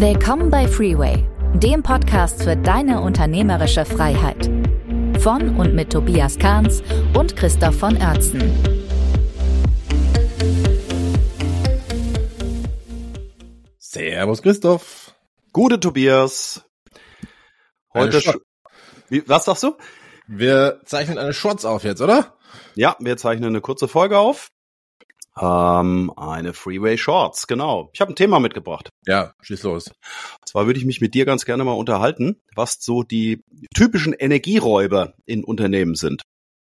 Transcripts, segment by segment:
Willkommen bei Freeway, dem Podcast für deine unternehmerische Freiheit. Von und mit Tobias Kahns und Christoph von Oertzen. Servus Christoph. Gute Tobias. Heute. Wie, was sagst du? Wir zeichnen eine Shorts auf jetzt, oder? Ja, wir zeichnen eine kurze Folge auf. Ähm, eine Freeway Shorts, genau. Ich habe ein Thema mitgebracht. Ja, schieß los. Zwar würde ich mich mit dir ganz gerne mal unterhalten, was so die typischen Energieräuber in Unternehmen sind.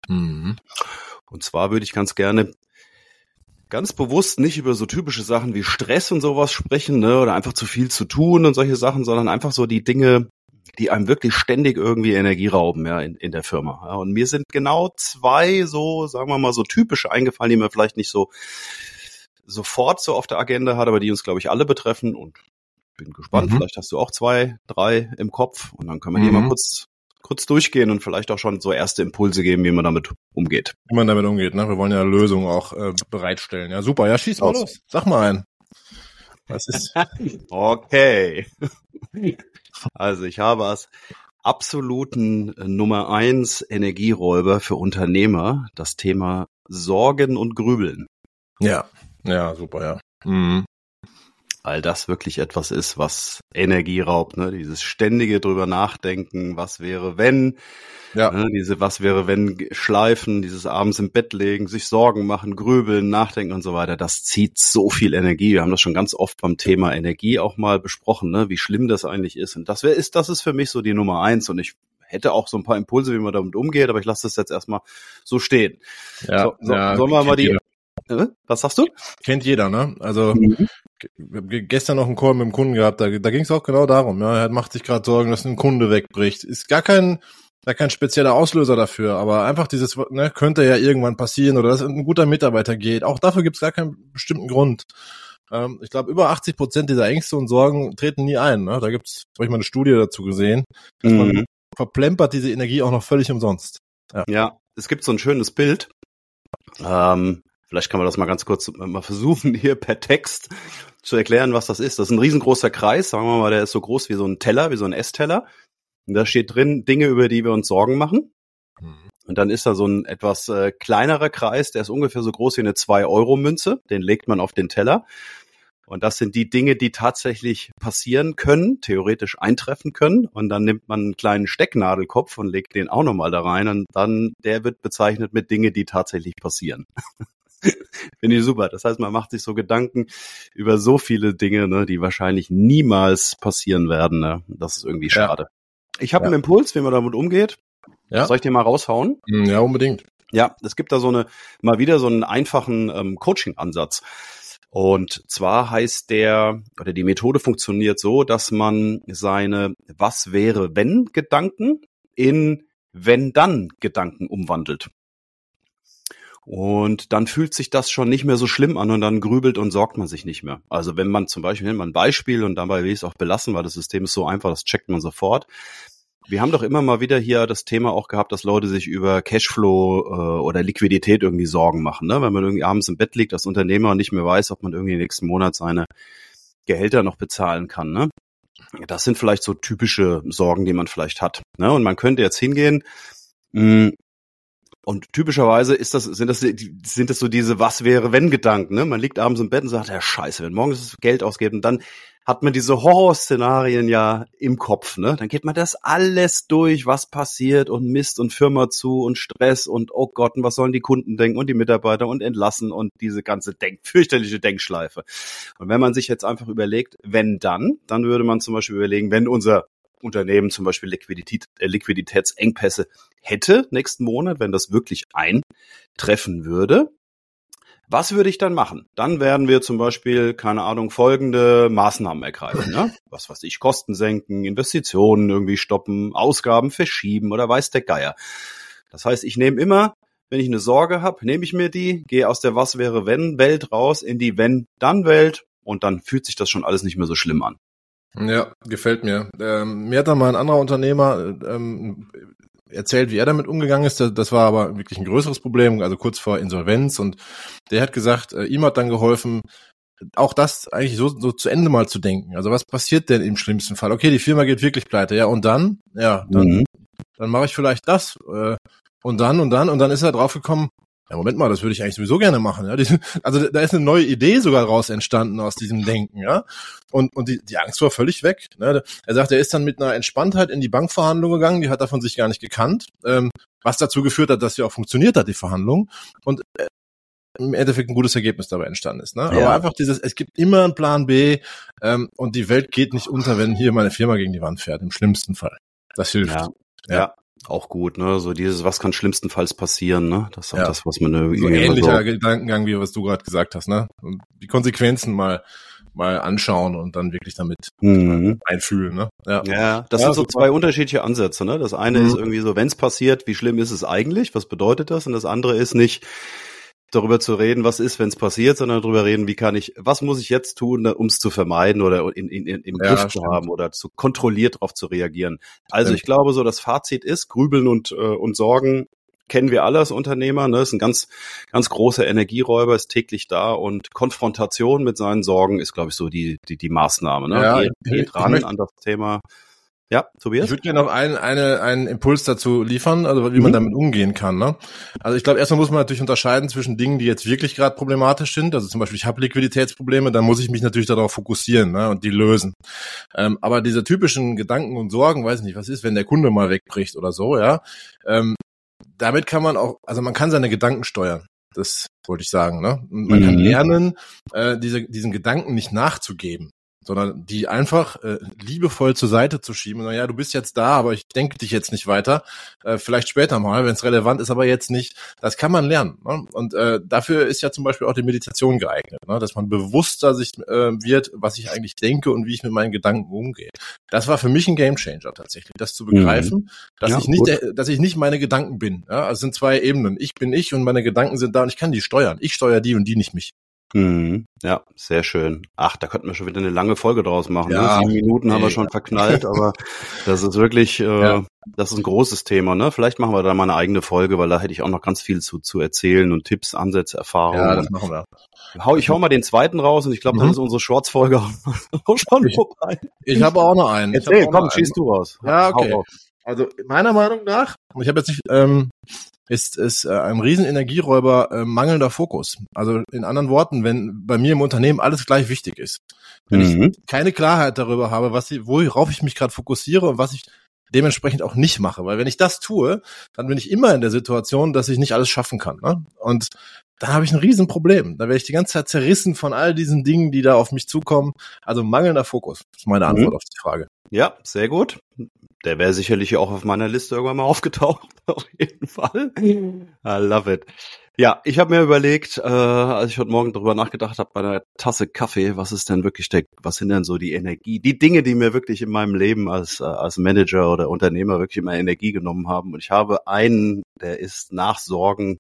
Mhm. Und zwar würde ich ganz gerne ganz bewusst nicht über so typische Sachen wie Stress und sowas sprechen, ne, oder einfach zu viel zu tun und solche Sachen, sondern einfach so die Dinge, die einem wirklich ständig irgendwie Energie rauben, ja, in, in der Firma. Ja, und mir sind genau zwei so, sagen wir mal, so typische eingefallen, die man vielleicht nicht so sofort so auf der Agenda hat, aber die uns, glaube ich, alle betreffen und bin gespannt. Mhm. Vielleicht hast du auch zwei, drei im Kopf und dann können wir mhm. die mal kurz kurz durchgehen und vielleicht auch schon so erste Impulse geben, wie man damit umgeht. Wie man damit umgeht, ne? Wir wollen ja Lösungen auch äh, bereitstellen. Ja, super. Ja, schieß mal los. Sag mal ein. Was ist? okay. Also ich habe als absoluten äh, Nummer eins Energieräuber für Unternehmer das Thema Sorgen und Grübeln. Ja, ja, super, ja. Mhm. Weil das wirklich etwas ist, was Energie raubt, ne? Dieses ständige drüber nachdenken, was wäre, wenn, ja. Ne, diese was wäre, wenn Schleifen, dieses abends im Bett legen, sich Sorgen machen, grübeln, nachdenken und so weiter, das zieht so viel Energie. Wir haben das schon ganz oft beim Thema Energie auch mal besprochen, ne, wie schlimm das eigentlich ist. Und das wäre, ist, das ist für mich so die Nummer eins. Und ich hätte auch so ein paar Impulse, wie man damit umgeht, aber ich lasse das jetzt erstmal so stehen. Ja, so, so, ja, sollen wir mal die, was sagst du? Kennt jeder, ne? Also mhm. gestern noch einen Call mit dem Kunden gehabt, da, da ging es auch genau darum. Ja, er macht sich gerade Sorgen, dass ein Kunde wegbricht. Ist gar kein da kein spezieller Auslöser dafür, aber einfach dieses, ne, könnte ja irgendwann passieren oder dass ein guter Mitarbeiter geht. Auch dafür gibt es gar keinen bestimmten Grund. Ähm, ich glaube, über 80 Prozent dieser Ängste und Sorgen treten nie ein. Ne? Da gibt's, habe ich mal eine Studie dazu gesehen, dass mhm. man verplempert diese Energie auch noch völlig umsonst. Ja, ja es gibt so ein schönes Bild. Ähm, vielleicht kann man das mal ganz kurz mal versuchen, hier per Text zu erklären, was das ist. Das ist ein riesengroßer Kreis, sagen wir mal, der ist so groß wie so ein Teller, wie so ein Essteller. Und da steht drin Dinge, über die wir uns Sorgen machen. Mhm. Und dann ist da so ein etwas äh, kleinerer Kreis, der ist ungefähr so groß wie eine 2-Euro-Münze. Den legt man auf den Teller. Und das sind die Dinge, die tatsächlich passieren können, theoretisch eintreffen können. Und dann nimmt man einen kleinen Stecknadelkopf und legt den auch nochmal da rein. Und dann, der wird bezeichnet mit Dinge, die tatsächlich passieren. Finde ich super. Das heißt, man macht sich so Gedanken über so viele Dinge, ne, die wahrscheinlich niemals passieren werden. Ne? Das ist irgendwie schade. Ja. Ich habe ja. einen Impuls, wie man damit umgeht. Ja. Soll ich dir mal raushauen? Hm, ja, unbedingt. Ja, es gibt da so eine, mal wieder so einen einfachen ähm, Coaching-Ansatz. Und zwar heißt der, oder die Methode funktioniert so, dass man seine Was wäre wenn Gedanken in wenn dann Gedanken umwandelt. Und dann fühlt sich das schon nicht mehr so schlimm an und dann grübelt und sorgt man sich nicht mehr. Also wenn man zum Beispiel, nehmen wir ein Beispiel und dabei will ich es auch belassen, weil das System ist so einfach, das checkt man sofort. Wir haben doch immer mal wieder hier das Thema auch gehabt, dass Leute sich über Cashflow äh, oder Liquidität irgendwie Sorgen machen. Ne? Wenn man irgendwie abends im Bett liegt als Unternehmer und nicht mehr weiß, ob man irgendwie nächsten Monat seine Gehälter noch bezahlen kann. Ne? Das sind vielleicht so typische Sorgen, die man vielleicht hat. Ne? Und man könnte jetzt hingehen, mh, und typischerweise ist das, sind das, sind das so diese Was wäre wenn Gedanken, ne? Man liegt abends im Bett und sagt, ja scheiße, wenn morgens das Geld ausgeht und dann hat man diese Horrorszenarien ja im Kopf, ne? Dann geht man das alles durch, was passiert und Mist und Firma zu und Stress und oh Gott, und was sollen die Kunden denken und die Mitarbeiter und entlassen und diese ganze Denk fürchterliche Denkschleife. Und wenn man sich jetzt einfach überlegt, wenn dann, dann würde man zum Beispiel überlegen, wenn unser Unternehmen zum Beispiel Liquidität, äh, Liquiditätsengpässe hätte nächsten Monat, wenn das wirklich eintreffen würde. Was würde ich dann machen? Dann werden wir zum Beispiel, keine Ahnung, folgende Maßnahmen ergreifen. Ne? Was weiß ich, Kosten senken, Investitionen irgendwie stoppen, Ausgaben verschieben oder weiß der Geier. Das heißt, ich nehme immer, wenn ich eine Sorge habe, nehme ich mir die, gehe aus der Was wäre wenn Welt raus in die Wenn dann Welt und dann fühlt sich das schon alles nicht mehr so schlimm an. Ja, gefällt mir. Ähm, mir hat da mal ein anderer Unternehmer ähm, erzählt, wie er damit umgegangen ist. Das war aber wirklich ein größeres Problem, also kurz vor Insolvenz. Und der hat gesagt, äh, ihm hat dann geholfen, auch das eigentlich so, so zu Ende mal zu denken. Also was passiert denn im schlimmsten Fall? Okay, die Firma geht wirklich pleite, ja, und dann? Ja, dann, mhm. dann mache ich vielleicht das. Äh, und dann und dann und dann ist er draufgekommen, ja, Moment mal, das würde ich eigentlich sowieso gerne machen. Ja? Also da ist eine neue Idee sogar raus entstanden aus diesem Denken, ja. Und, und die, die Angst war völlig weg. Ne? Er sagt, er ist dann mit einer Entspanntheit in die Bankverhandlung gegangen, die hat er von sich gar nicht gekannt, ähm, was dazu geführt hat, dass sie auch funktioniert hat, die Verhandlung. Und äh, im Endeffekt ein gutes Ergebnis dabei entstanden ist. Ne? Ja. Aber einfach dieses, es gibt immer einen Plan B ähm, und die Welt geht nicht unter, wenn hier meine Firma gegen die Wand fährt, im schlimmsten Fall. Das hilft. Ja. ja. Auch gut, ne? So dieses, was kann schlimmstenfalls passieren, ne? Das ist auch ja. das, was man irgendwie. So ähnlicher so Gedankengang, wie was du gerade gesagt hast, ne? Und die Konsequenzen mal mal anschauen und dann wirklich damit mhm. einfühlen. Ne? Ja. ja, das ja, sind so super. zwei unterschiedliche Ansätze. Ne? Das eine mhm. ist irgendwie so, wenn es passiert, wie schlimm ist es eigentlich? Was bedeutet das? Und das andere ist nicht, darüber zu reden, was ist, wenn es passiert, sondern darüber reden, wie kann ich, was muss ich jetzt tun, um es zu vermeiden oder in, in, in, im ja, Griff zu haben oder zu kontrolliert darauf zu reagieren. Also ich glaube, so das Fazit ist, Grübeln und, äh, und Sorgen kennen wir alle als Unternehmer, ne? ist ein ganz, ganz großer Energieräuber, ist täglich da und Konfrontation mit seinen Sorgen ist, glaube ich, so die, die, die Maßnahme. Ne? Ja, geht, geht ran an das Thema ja, Tobias? Ich würde gerne noch einen, eine, einen Impuls dazu liefern, also wie man mhm. damit umgehen kann. Ne? Also ich glaube, erstmal muss man natürlich unterscheiden zwischen Dingen, die jetzt wirklich gerade problematisch sind. Also zum Beispiel, ich habe Liquiditätsprobleme, dann muss ich mich natürlich darauf fokussieren ne, und die lösen. Ähm, aber diese typischen Gedanken und Sorgen, weiß ich nicht, was ist, wenn der Kunde mal wegbricht oder so, ja. Ähm, damit kann man auch, also man kann seine Gedanken steuern. Das wollte ich sagen. Ne? man mhm. kann lernen, äh, diese, diesen Gedanken nicht nachzugeben sondern die einfach äh, liebevoll zur Seite zu schieben. Na ja, du bist jetzt da, aber ich denke dich jetzt nicht weiter. Äh, vielleicht später mal, wenn es relevant ist, aber jetzt nicht. Das kann man lernen. Ne? Und äh, dafür ist ja zum Beispiel auch die Meditation geeignet, ne? dass man bewusster sich äh, wird, was ich eigentlich denke und wie ich mit meinen Gedanken umgehe. Das war für mich ein Gamechanger tatsächlich, das zu begreifen, mhm. dass ja, ich nicht, der, dass ich nicht meine Gedanken bin. Ja? Also es sind zwei Ebenen. Ich bin ich und meine Gedanken sind da und ich kann die steuern. Ich steuere die und die nicht mich. Mhm. Ja, sehr schön. Ach, da könnten wir schon wieder eine lange Folge draus machen. Ne? Ja, ne? Sieben Minuten haben wir schon verknallt, aber das ist wirklich, äh, ja. das ist ein großes Thema. Ne? Vielleicht machen wir da mal eine eigene Folge, weil da hätte ich auch noch ganz viel zu, zu erzählen und Tipps, Ansätze, Erfahrungen. Ja, das machen wir. Hau, ich hau mal den zweiten raus und ich glaube, mhm. dann ist unsere Shorts-Folge auch schon ich, vorbei. Ich habe auch noch einen. Erzähl, komm, schießt du raus. Ja, okay. Also meiner Meinung nach, ich habe jetzt nicht ähm, ist, ist äh, ein Riesenenergieräuber äh, mangelnder Fokus. Also in anderen Worten, wenn bei mir im Unternehmen alles gleich wichtig ist, wenn mhm. ich keine Klarheit darüber habe, was ich, worauf ich mich gerade fokussiere und was ich dementsprechend auch nicht mache. Weil wenn ich das tue, dann bin ich immer in der Situation, dass ich nicht alles schaffen kann. Ne? Und dann habe ich ein Riesenproblem. Da werde ich die ganze Zeit zerrissen von all diesen Dingen, die da auf mich zukommen. Also mangelnder Fokus ist meine mhm. Antwort mhm. auf die Frage. Ja, sehr gut der wäre sicherlich auch auf meiner Liste irgendwann mal aufgetaucht, auf jeden Fall. I love it. Ja, ich habe mir überlegt, äh, als ich heute Morgen darüber nachgedacht habe, bei einer Tasse Kaffee, was ist denn wirklich der, was sind denn so die Energie, die Dinge, die mir wirklich in meinem Leben als, äh, als Manager oder Unternehmer wirklich immer Energie genommen haben. Und ich habe einen, der ist nach Sorgen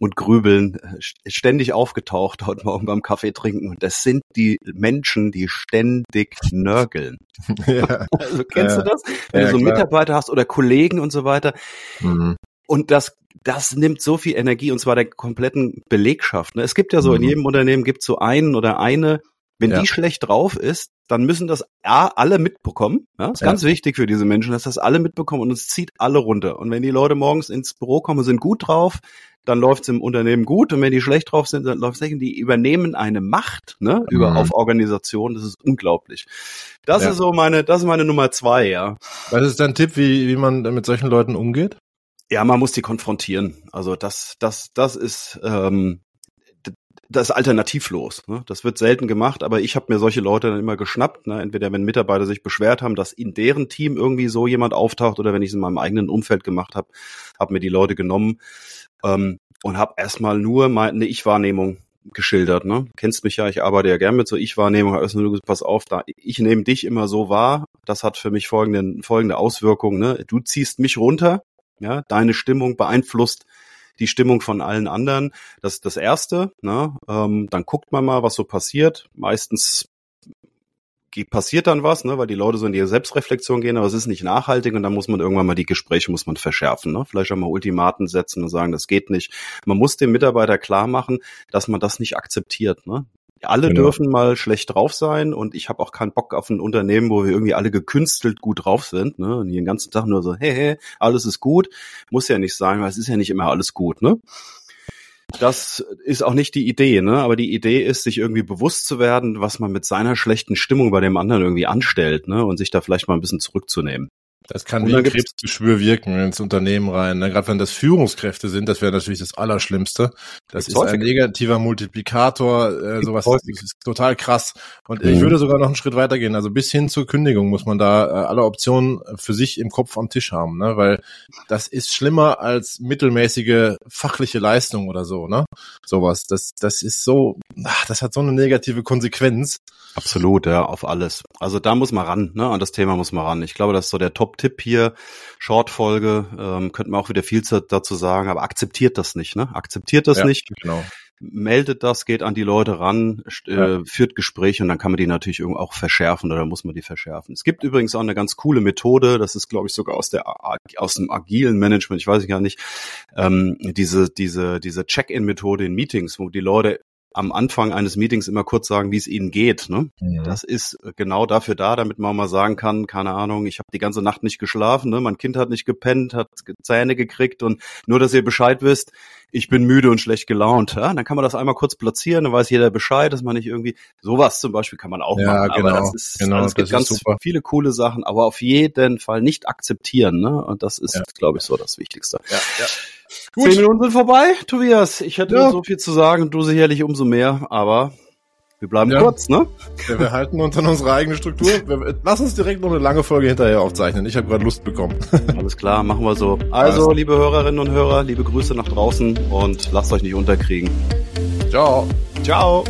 und Grübeln äh, ständig aufgetaucht heute Morgen beim Kaffee trinken. Und das sind die Menschen, die ständig nörgeln. Ja. Also kennst ja. du das? Wenn ja, du so klar. Mitarbeiter hast oder Kollegen und so weiter. Mhm. Und das, das nimmt so viel Energie und zwar der kompletten Belegschaft. Ne? Es gibt ja so, mhm. in jedem Unternehmen gibt es so einen oder eine, wenn ja. die schlecht drauf ist, dann müssen das A, alle mitbekommen. Ja, ist ja. ganz wichtig für diese Menschen, dass das alle mitbekommen und es zieht alle runter. Und wenn die Leute morgens ins Büro kommen, sind gut drauf, dann läuft es im Unternehmen gut und wenn die schlecht drauf sind, dann läuft es nicht. Die übernehmen eine Macht ne, über mhm. auf Organisation. Das ist unglaublich. Das ja. ist so meine, das ist meine Nummer zwei, ja. Was ist dein Tipp, wie, wie man mit solchen Leuten umgeht? Ja, man muss die konfrontieren. Also das, das, das ist ähm, das ist alternativlos. Ne? Das wird selten gemacht, aber ich habe mir solche Leute dann immer geschnappt. Ne? Entweder wenn Mitarbeiter sich beschwert haben, dass in deren Team irgendwie so jemand auftaucht, oder wenn ich es in meinem eigenen Umfeld gemacht habe, habe mir die Leute genommen ähm, und habe erstmal nur meine Ich-Wahrnehmung geschildert. Ne? Kennst mich ja, ich arbeite ja gern mit so Ich-Wahrnehmung. Also nur pass auf, da ich nehme dich immer so wahr. Das hat für mich folgende folgende Auswirkungen. Ne? Du ziehst mich runter, ja, deine Stimmung beeinflusst die Stimmung von allen anderen. Das ist das Erste. Ne? Ähm, dann guckt man mal, was so passiert. Meistens passiert dann was, ne, weil die Leute so in die Selbstreflexion gehen, aber es ist nicht nachhaltig und dann muss man irgendwann mal die Gespräche muss man verschärfen, ne? Vielleicht auch mal Ultimaten setzen und sagen, das geht nicht. Man muss dem Mitarbeiter klar machen, dass man das nicht akzeptiert, ne? Alle genau. dürfen mal schlecht drauf sein und ich habe auch keinen Bock auf ein Unternehmen, wo wir irgendwie alle gekünstelt gut drauf sind, ne? Und den ganzen Tag nur so, hey, hey, alles ist gut. Muss ja nicht sein, weil es ist ja nicht immer alles gut, ne? Das ist auch nicht die Idee, ne? Aber die Idee ist, sich irgendwie bewusst zu werden, was man mit seiner schlechten Stimmung bei dem anderen irgendwie anstellt, ne? Und sich da vielleicht mal ein bisschen zurückzunehmen. Das kann wie ein Krebsgeschwür wirken ins Unternehmen rein. Ne? Gerade wenn das Führungskräfte sind, das wäre natürlich das Allerschlimmste. Das ist ein negativer Multiplikator, äh, sowas das ist total krass. Und mhm. ich würde sogar noch einen Schritt weitergehen. Also bis hin zur Kündigung muss man da äh, alle Optionen für sich im Kopf am Tisch haben, ne? weil das ist schlimmer als mittelmäßige fachliche Leistung oder so. Ne? Sowas. Das, das ist so, ach, das hat so eine negative Konsequenz. Absolut, ja, auf alles. Also da muss man ran, ne? An das Thema muss man ran. Ich glaube, das ist so der Top-Tipp hier. Short-Folge, ähm, könnte man auch wieder viel dazu sagen, aber akzeptiert das nicht, ne? Akzeptiert das ja, nicht. Genau. Meldet das, geht an die Leute ran, äh, ja. führt Gespräche und dann kann man die natürlich auch verschärfen oder muss man die verschärfen. Es gibt übrigens auch eine ganz coole Methode, das ist, glaube ich, sogar aus der aus dem agilen Management, ich weiß ich gar nicht, ähm, diese diese diese Check-in-Methode in Meetings, wo die Leute am Anfang eines Meetings immer kurz sagen, wie es ihnen geht. Ne? Ja. Das ist genau dafür da, damit man mal sagen kann, keine Ahnung, ich habe die ganze Nacht nicht geschlafen, ne? mein Kind hat nicht gepennt, hat Zähne gekriegt und nur, dass ihr Bescheid wisst, ich bin müde und schlecht gelaunt. Ja? Dann kann man das einmal kurz platzieren, dann weiß jeder Bescheid, dass man nicht irgendwie, sowas zum Beispiel kann man auch ja, machen. Genau, aber das ist, genau, also es gibt ganz super. viele coole Sachen, aber auf jeden Fall nicht akzeptieren. Ne? Und das ist, ja. glaube ich, so das Wichtigste. Ja, ja. Gut. Zehn Minuten sind vorbei, Tobias. Ich hätte ja. so viel zu sagen, du sicherlich umso mehr, aber wir bleiben ja. kurz, ne? Ja, wir halten uns an unsere eigene Struktur. Lass uns direkt noch eine lange Folge hinterher aufzeichnen. Ich habe gerade Lust bekommen. Alles klar, machen wir so. Also, liebe Hörerinnen und Hörer, liebe Grüße nach draußen und lasst euch nicht unterkriegen. Ciao. Ciao.